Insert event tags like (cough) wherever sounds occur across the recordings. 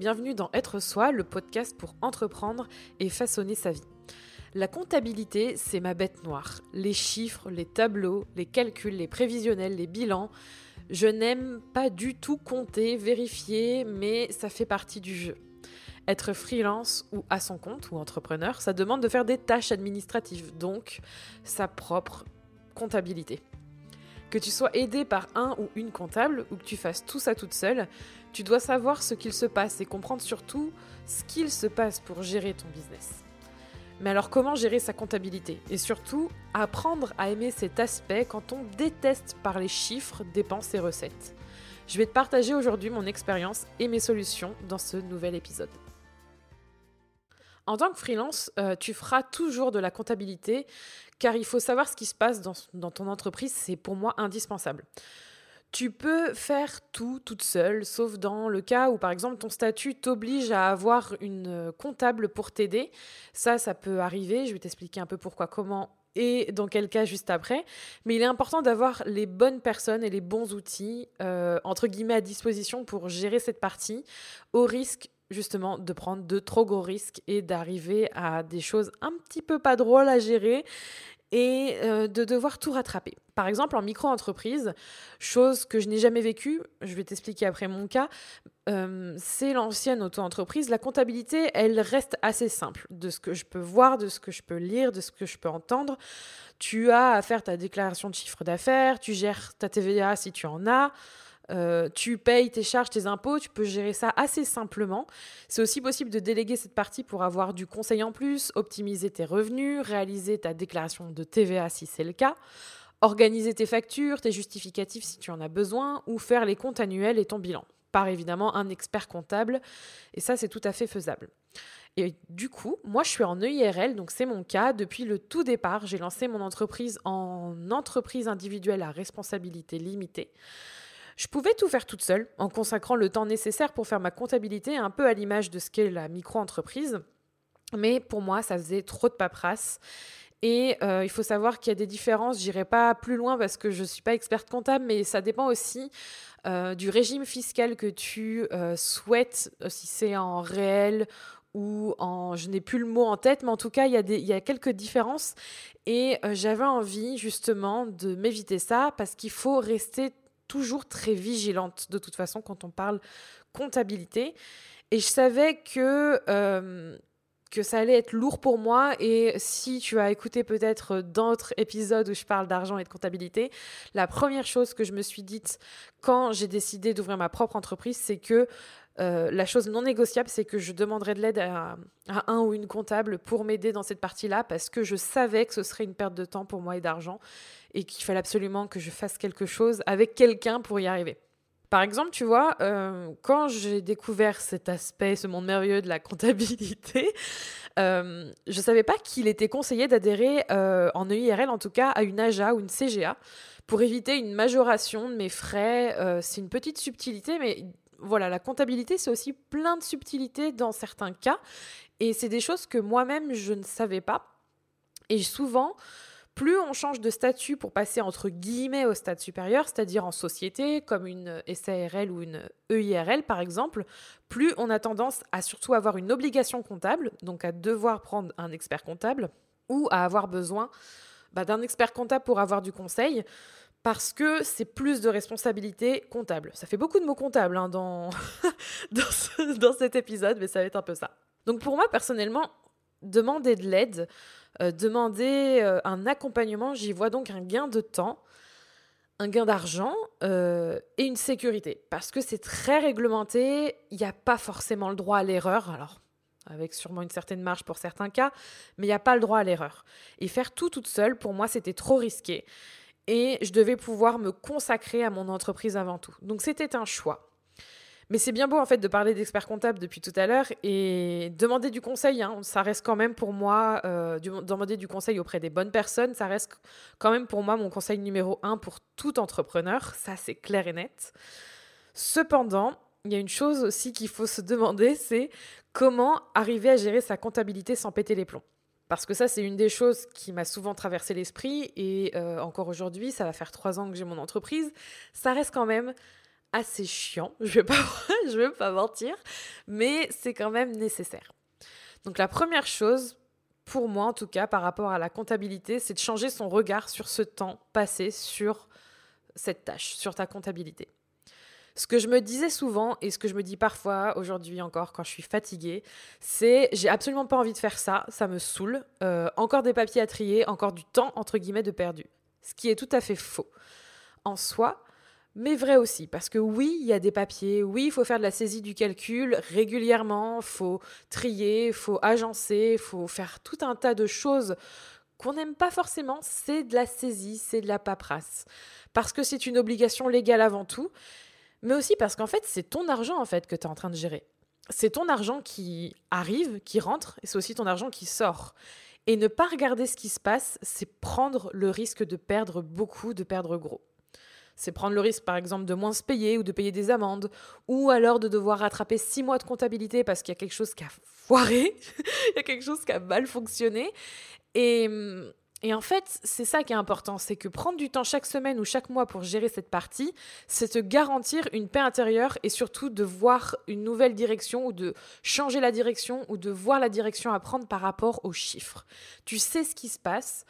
bienvenue dans Être Soi, le podcast pour entreprendre et façonner sa vie. La comptabilité, c'est ma bête noire. Les chiffres, les tableaux, les calculs, les prévisionnels, les bilans. Je n'aime pas du tout compter, vérifier, mais ça fait partie du jeu. Être freelance ou à son compte ou entrepreneur, ça demande de faire des tâches administratives, donc sa propre comptabilité. Que tu sois aidé par un ou une comptable ou que tu fasses tout ça toute seule, tu dois savoir ce qu'il se passe et comprendre surtout ce qu'il se passe pour gérer ton business. Mais alors comment gérer sa comptabilité? Et surtout, apprendre à aimer cet aspect quand on déteste par les chiffres, dépenses et recettes. Je vais te partager aujourd'hui mon expérience et mes solutions dans ce nouvel épisode. En tant que freelance, euh, tu feras toujours de la comptabilité car il faut savoir ce qui se passe dans, ton entreprise, c'est pour moi indispensable. Tu peux faire tout toute seule, sauf dans le cas où, par exemple, ton statut t'oblige à avoir une comptable pour t'aider. Ça, ça peut arriver. Je vais t'expliquer un peu pourquoi, comment et dans quel cas juste après. Mais il est important d'avoir les bonnes personnes et les bons outils, euh, entre guillemets, à disposition pour gérer cette partie, au risque justement de prendre de trop gros risques et d'arriver à des choses un petit peu pas drôles à gérer et euh, de devoir tout rattraper. Par exemple, en micro-entreprise, chose que je n'ai jamais vécue, je vais t'expliquer après mon cas, euh, c'est l'ancienne auto-entreprise. La comptabilité, elle reste assez simple. De ce que je peux voir, de ce que je peux lire, de ce que je peux entendre. Tu as à faire ta déclaration de chiffre d'affaires, tu gères ta TVA si tu en as. Euh, tu payes tes charges, tes impôts, tu peux gérer ça assez simplement. C'est aussi possible de déléguer cette partie pour avoir du conseil en plus, optimiser tes revenus, réaliser ta déclaration de TVA si c'est le cas, organiser tes factures, tes justificatifs si tu en as besoin, ou faire les comptes annuels et ton bilan. Par évidemment un expert comptable, et ça c'est tout à fait faisable. Et du coup, moi, je suis en EIRL, donc c'est mon cas. Depuis le tout départ, j'ai lancé mon entreprise en entreprise individuelle à responsabilité limitée. Je pouvais tout faire toute seule, en consacrant le temps nécessaire pour faire ma comptabilité, un peu à l'image de ce qu'est la micro-entreprise. Mais pour moi, ça faisait trop de paperasse. Et euh, il faut savoir qu'il y a des différences. J'irai pas plus loin parce que je ne suis pas experte comptable, mais ça dépend aussi euh, du régime fiscal que tu euh, souhaites, si c'est en réel ou en, je n'ai plus le mot en tête, mais en tout cas, il y a, des, il y a quelques différences. Et j'avais envie justement de m'éviter ça parce qu'il faut rester toujours très vigilante de toute façon quand on parle comptabilité. Et je savais que, euh, que ça allait être lourd pour moi. Et si tu as écouté peut-être d'autres épisodes où je parle d'argent et de comptabilité, la première chose que je me suis dite quand j'ai décidé d'ouvrir ma propre entreprise, c'est que euh, la chose non négociable, c'est que je demanderai de l'aide à, un ou une comptable pour m'aider dans cette partie-là parce que je savais que ce serait une perte de temps pour moi et d'argent et qu'il fallait absolument que je fasse quelque chose avec quelqu'un pour y arriver. Par exemple, tu vois, euh, quand j'ai découvert cet aspect, ce monde merveilleux de la comptabilité, euh, je ne savais pas qu'il était conseillé d'adhérer en EIRL, en tout cas, à une AJA ou une CGA pour éviter une majoration de mes frais. c'est une petite subtilité, mais voilà, la comptabilité, c'est aussi plein de subtilités dans certains cas. Et c'est des choses que moi-même, je ne savais pas. Et souvent, plus on change de statut pour passer entre guillemets au stade supérieur, c'est-à-dire en société, comme une SARL ou une EIRL par exemple, plus on a tendance à surtout avoir une obligation comptable, donc à devoir prendre un expert comptable, ou à avoir besoin bah, d'un expert comptable pour avoir du conseil parce que c'est plus de responsabilité comptable. Ça fait beaucoup de mots comptables hein, dans, (laughs) dans, cet épisode, mais ça va être un peu ça. Donc pour moi, personnellement, demander de l'aide, euh, demander euh, un accompagnement, j'y vois donc un gain de temps, un gain d'argent euh, et une sécurité. Parce que c'est très réglementé, il n'y a pas forcément le droit à l'erreur. Alors, avec sûrement une certaine marge pour certains cas, mais il n'y a pas le droit à l'erreur. Et faire tout toute seule, pour moi, c'était trop risqué et je devais pouvoir me consacrer à mon entreprise avant tout. Donc c'était un choix. Mais c'est bien beau en fait de parler d'expert comptable depuis tout à l'heure et demander du conseil, hein, ça reste quand même pour moi, euh, demander du conseil auprès des bonnes personnes, ça reste quand même pour moi mon conseil numéro un pour tout entrepreneur, ça c'est clair et net. Cependant, il y a une chose aussi qu'il faut se demander, c'est comment arriver à gérer sa comptabilité sans péter les plombs. Parce que ça, c'est une des choses qui m'a souvent traversé l'esprit. Et euh, encore aujourd'hui, ça va faire trois ans que j'ai mon entreprise. Ça reste quand même assez chiant, je vais (laughs) vais pas mentir, mais c'est quand même nécessaire. Donc la première chose, pour moi en tout cas, par rapport à la comptabilité, c'est de changer son regard sur ce temps passé sur cette tâche, sur ta comptabilité. Ce que je me disais souvent et ce que je me dis parfois aujourd'hui encore quand je suis fatiguée, c'est j'ai absolument pas envie de faire ça, ça me saoule. Euh, encore des papiers à trier, encore du temps entre guillemets de perdu. Ce qui est tout à fait faux en soi, mais vrai aussi, parce que oui, il y a des papiers, oui, il faut faire de la saisie du calcul régulièrement, faut trier, faut agencer, faut faire tout un tas de choses qu'on n'aime pas forcément, c'est de la saisie, c'est de la paperasse. Parce que c'est une obligation légale avant tout, mais aussi parce qu'en fait, c'est ton argent en fait que tu es en train de gérer. C'est ton argent qui arrive, qui rentre, et c'est aussi ton argent qui sort. Et ne pas regarder ce qui se passe, c'est prendre le risque de perdre beaucoup, de perdre gros. C'est prendre le risque, par exemple, de moins se payer ou de payer des amendes, ou alors de devoir rattraper six mois de comptabilité parce qu'il y a quelque chose qui a foiré, (laughs) il y a quelque chose qui a mal fonctionné. Et, et en fait, c'est ça qui est important, c'est que prendre du temps chaque semaine ou chaque mois pour gérer cette partie, c'est te garantir une paix intérieure et surtout de voir une nouvelle direction ou de changer la direction ou de voir la direction à prendre par rapport aux chiffres. Tu sais ce qui se passe,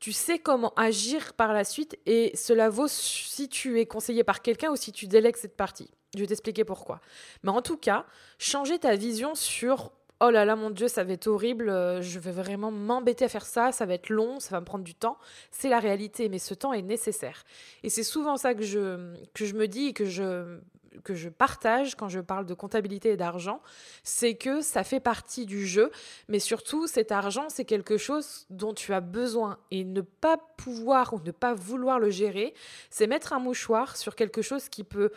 tu sais comment agir par la suite et cela vaut si tu es conseillé par quelqu'un ou si tu délègues cette partie. Je vais t'expliquer pourquoi. Mais en tout cas, changer ta vision sur oh là là mon dieu ça va être horrible, euh, je vais vraiment m'embêter à faire ça, ça va être long, ça va me prendre du temps, c'est la réalité mais ce temps est nécessaire. Et c'est souvent ça que je, que je me dis et que je que je partage quand je parle de comptabilité et d'argent, c'est que ça fait partie du jeu, mais surtout cet argent, c'est quelque chose dont tu as besoin et ne pas pouvoir ou ne pas vouloir le gérer, c'est mettre un mouchoir sur quelque chose qui peut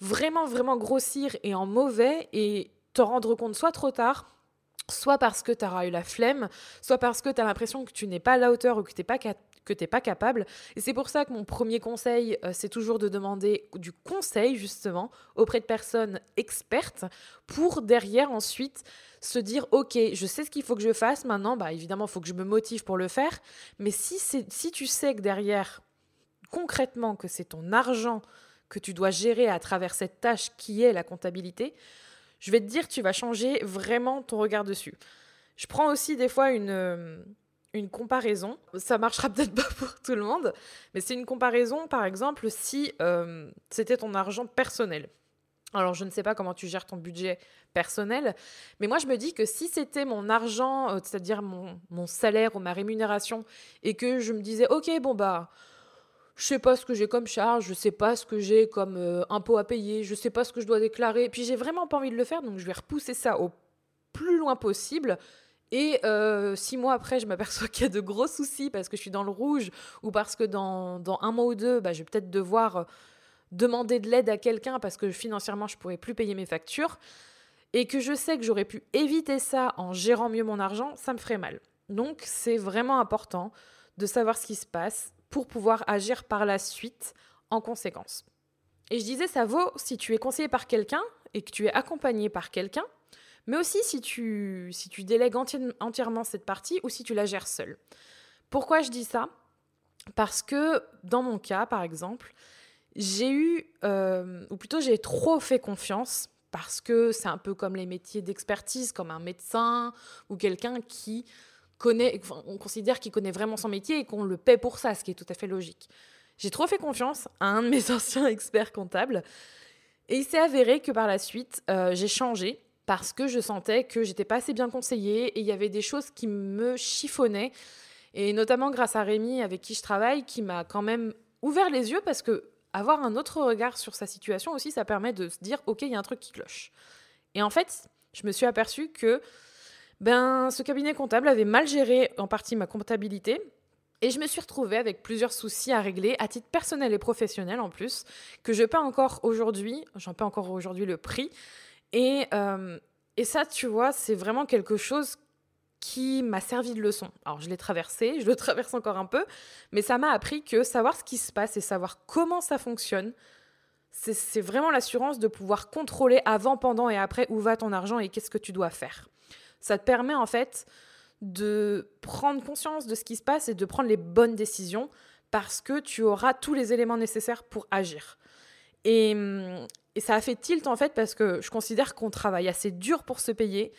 vraiment vraiment grossir et en mauvais et te rendre compte soit trop tard, soit parce que tu auras eu la flemme, soit parce que tu as l'impression que tu n'es pas à la hauteur ou que tu n'es pas n'es pas capable. Et c'est pour ça que mon premier conseil, euh, c'est toujours de demander du conseil, justement, auprès de personnes expertes, pour derrière ensuite se dire, OK, je sais ce qu'il faut que je fasse maintenant, bah, évidemment, il faut que je me motive pour le faire, mais si, si tu sais que derrière, concrètement, que c'est ton argent que tu dois gérer à travers cette tâche qui est la comptabilité, je vais te dire, tu vas changer vraiment ton regard dessus. Je prends aussi des fois une, euh, comparaison. Ça marchera (laughs) peut-être pas pour tout le monde, mais c'est une comparaison, par exemple, si euh, c'était ton argent personnel. Alors, je ne sais pas comment tu gères ton budget personnel, mais moi, je me dis que si c'était mon argent, euh, c'est-à-dire mon, mon, salaire ou ma rémunération, et que je me disais, OK, bon, bah, je sais pas ce que j'ai comme charge, je sais pas ce que j'ai comme euh, impôt à payer, je sais pas ce que je dois déclarer, puis j'ai vraiment pas envie de le faire, donc je vais repousser ça au plus loin possible. Et euh, six mois après, je m'aperçois (laughs) qu'il y a de gros soucis parce que je suis dans le rouge ou parce que dans, dans un mois ou deux, bah, je vais peut-être devoir euh, demander de l'aide à quelqu'un parce que financièrement, je pourrais plus payer mes factures. Et que je sais que j'aurais pu éviter ça en gérant mieux mon argent, ça me ferait mal. Donc, c'est vraiment important de savoir ce qui se passe pour pouvoir agir par la suite en conséquence. Et je disais, ça vaut si tu es conseillé par quelqu'un et que tu es accompagné par quelqu'un mais aussi si tu, si tu délègues entièrement cette partie ou si tu la gères seule. Pourquoi je dis ça? Parce que dans mon cas, par exemple, j'ai eu, euh, ou plutôt j'ai trop fait confiance, parce que c'est un peu comme les métiers d'expertise, comme un médecin ou quelqu'un qui on considère qu'il connaît vraiment son métier et qu'on le paie pour ça, ce qui est tout à fait logique. J'ai trop fait confiance à un de mes (laughs) anciens experts comptables et il s'est avéré que par la suite, euh, j'ai changé parce que je sentais que j'étais pas assez bien conseillée et il y avait des choses qui me chiffonnaient. Et notamment grâce à Rémi, avec qui je travaille, qui m'a quand même ouvert les yeux parce que avoir un autre regard sur sa situation aussi, ça permet de se dire ok, il y a un truc qui cloche. Et en fait, je me suis aperçue que ben, ce cabinet comptable avait mal géré en partie ma comptabilité. Et je me suis retrouvée avec plusieurs soucis à régler, à titre personnel et professionnel en plus, que je paie encore aujourd'hui, j'en paie encore aujourd'hui le prix, et, euh, et ça, tu vois, c'est vraiment quelque chose qui m'a servi de leçon. Alors, je l'ai traversé, je le (laughs) traverse encore un peu, mais ça m'a appris que savoir ce qui se passe et savoir comment ça fonctionne, c'est vraiment l'assurance de pouvoir contrôler avant, pendant et après où va ton argent et qu'est-ce que tu dois faire. Ça te permet en fait de prendre conscience de ce qui se passe et de prendre les bonnes décisions parce que tu auras tous les éléments nécessaires pour agir. Et, et ça a fait tilt en fait parce que je considère qu'on travaille assez dur pour se payer.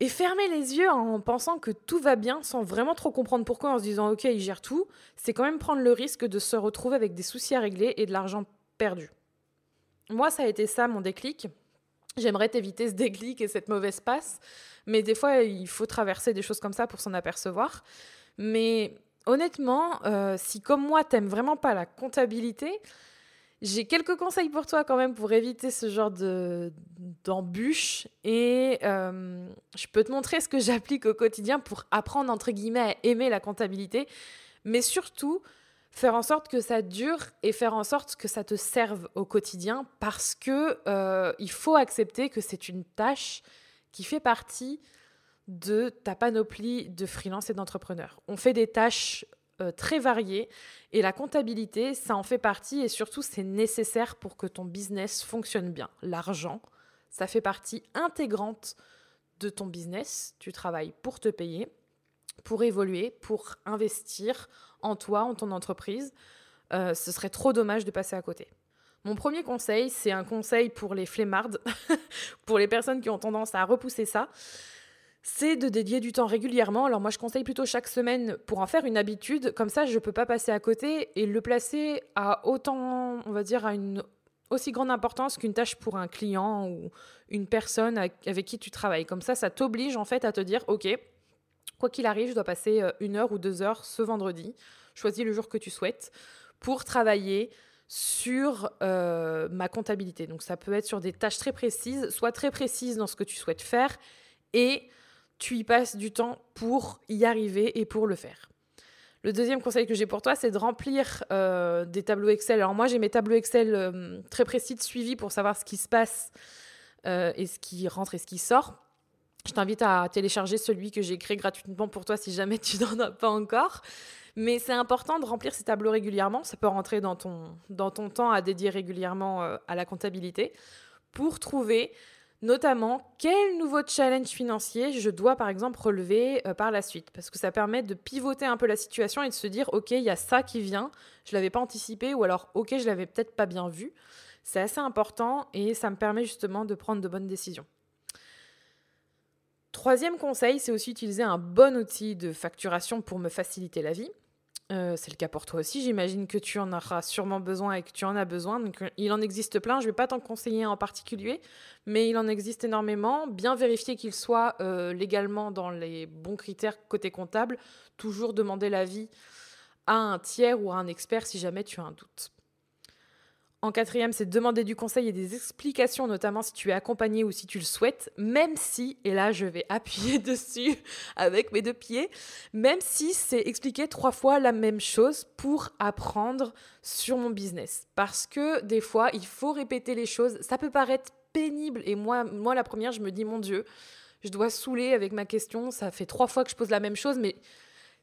Et fermer les yeux en pensant que tout va bien sans vraiment trop comprendre pourquoi, en se disant ok, il gère tout, c'est quand même prendre le risque de se retrouver avec des soucis à régler et de l'argent perdu. Moi, ça a été ça mon déclic. J'aimerais t'éviter ce déclic et cette mauvaise passe, mais des fois, il faut traverser des choses comme ça pour s'en apercevoir. Mais honnêtement, euh, si comme moi, t'aimes vraiment pas la comptabilité, j'ai quelques conseils pour toi quand même pour éviter ce genre de d'embûches et euh, je peux te montrer ce que (laughs) j'applique au quotidien pour apprendre entre guillemets à aimer la comptabilité, mais surtout faire en sorte que ça dure et faire en sorte que ça te serve au quotidien parce que euh, il faut accepter que c'est une tâche qui fait partie de ta panoplie de freelance et d'entrepreneur. On fait des tâches euh, très variées et la comptabilité, ça en fait partie et surtout c'est nécessaire pour que ton business fonctionne bien. L'argent, ça fait partie intégrante de ton business. Tu travailles pour te payer, pour évoluer, pour investir en toi, en ton entreprise. Euh, ce serait trop dommage de passer à côté. Mon premier conseil, c'est un conseil pour les flemmardes, (laughs) pour les personnes qui ont tendance à repousser ça c'est de dédier du temps régulièrement. Alors moi, je conseille plutôt chaque semaine pour en faire une habitude. Comme ça, je ne peux pas passer à côté et le placer à autant, on va dire, à une aussi grande importance qu'une tâche pour un client ou une personne avec qui tu travailles. Comme ça, ça t'oblige en fait à te dire, OK, quoi qu'il arrive, je dois passer euh, une heure ou deux heures ce vendredi. Choisis le jour que tu souhaites pour travailler sur euh, ma comptabilité. Donc ça peut être sur des tâches très précises, soit très précises dans ce que tu souhaites faire et tu y passes du temps pour y arriver et pour le faire. Le deuxième conseil que j'ai pour toi, c'est de remplir euh, des tableaux Excel. Alors moi, j'ai mes tableaux Excel très précis de suivi pour savoir ce qui se passe et ce qui rentre et ce qui sort. Je t'invite à télécharger celui que j'ai créé gratuitement pour toi si jamais tu (laughs) n'en as pas encore. Mais c'est important de remplir ces tableaux régulièrement. Ça peut rentrer dans ton, dans ton temps à dédier régulièrement à la comptabilité pour trouver Notamment, quel nouveau challenge financier je dois par exemple relever euh, par la suite Parce que ça permet de pivoter un peu la situation et de se dire, ok, il y a ça qui vient, je ne l'avais pas anticipé, ou alors, ok, je l'avais peut-être pas bien vu. C'est assez important et ça me permet justement de prendre de bonnes décisions. Troisième conseil, c'est aussi utiliser un bon outil de facturation pour me faciliter la vie. Euh, c'est le cas pour toi aussi. J'imagine que tu en auras sûrement besoin et que tu en as besoin. Euh, il en existe plein. Je ne vais pas t'en conseiller en particulier, mais il en existe énormément. Bien vérifier qu'il soit euh, légalement dans les bons critères côté comptable. Toujours demander l'avis à un tiers ou à un expert si jamais tu as un doute. En quatrième, c'est demander du conseil et des explications, notamment si tu es accompagné ou si tu le souhaites, même si, et là je vais (laughs) appuyer dessus avec mes deux pieds, même si c'est expliquer trois fois la même chose pour apprendre sur mon business. Parce que des fois, il faut répéter les choses. Ça peut paraître pénible et moi, moi la première, je me dis, mon Dieu, je dois saouler avec ma question. Ça fait trois fois que je pose la même chose, mais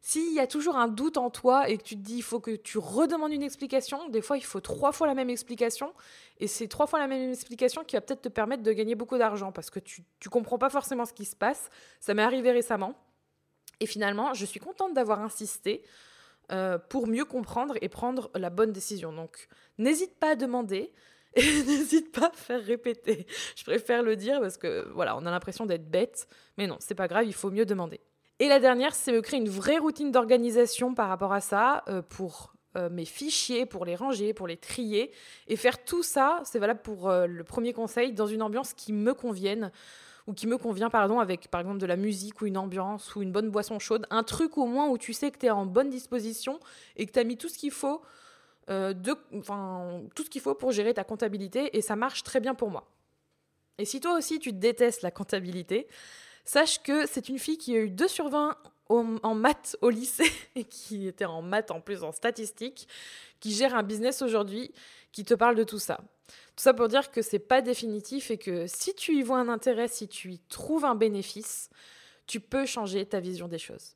s'il y a toujours un doute en toi et que tu te dis il faut que tu redemandes une explication, des fois il faut trois fois la même explication et c'est trois fois la même explication qui va peut-être te permettre de gagner beaucoup d'argent parce que tu ne comprends pas forcément ce qui se passe. Ça m'est arrivé récemment et finalement je suis contente d'avoir insisté euh, pour mieux comprendre et prendre la bonne décision. Donc n'hésite pas à demander. (laughs) Et n'hésite pas à faire répéter. Je préfère le dire parce que voilà, on a l'impression d'être bête, mais non, c'est pas grave, il faut mieux demander. Et la dernière, c'est me créer une vraie routine d'organisation par rapport à ça, euh, pour euh, mes fichiers, pour les ranger, pour les trier. Et faire tout ça, c'est valable pour euh, le premier conseil, dans une ambiance qui me convienne, ou qui me convient, pardon, avec par exemple de la musique ou une ambiance ou une bonne boisson chaude. Un truc au moins où tu sais que tu es en bonne disposition et que tu as mis tout ce qu'il faut. de, tout ce qu'il faut pour gérer ta comptabilité et ça marche très bien pour moi. Et si toi aussi tu détestes la comptabilité, Sache que c'est une fille qui a eu 2 sur 20 en maths au lycée, (laughs) qui était en maths en plus en statistique, qui gère un business aujourd'hui, qui te parle de tout ça. Tout ça pour dire que c'est pas définitif et que si tu y vois un intérêt, si tu y trouves un bénéfice, tu peux changer ta vision des choses.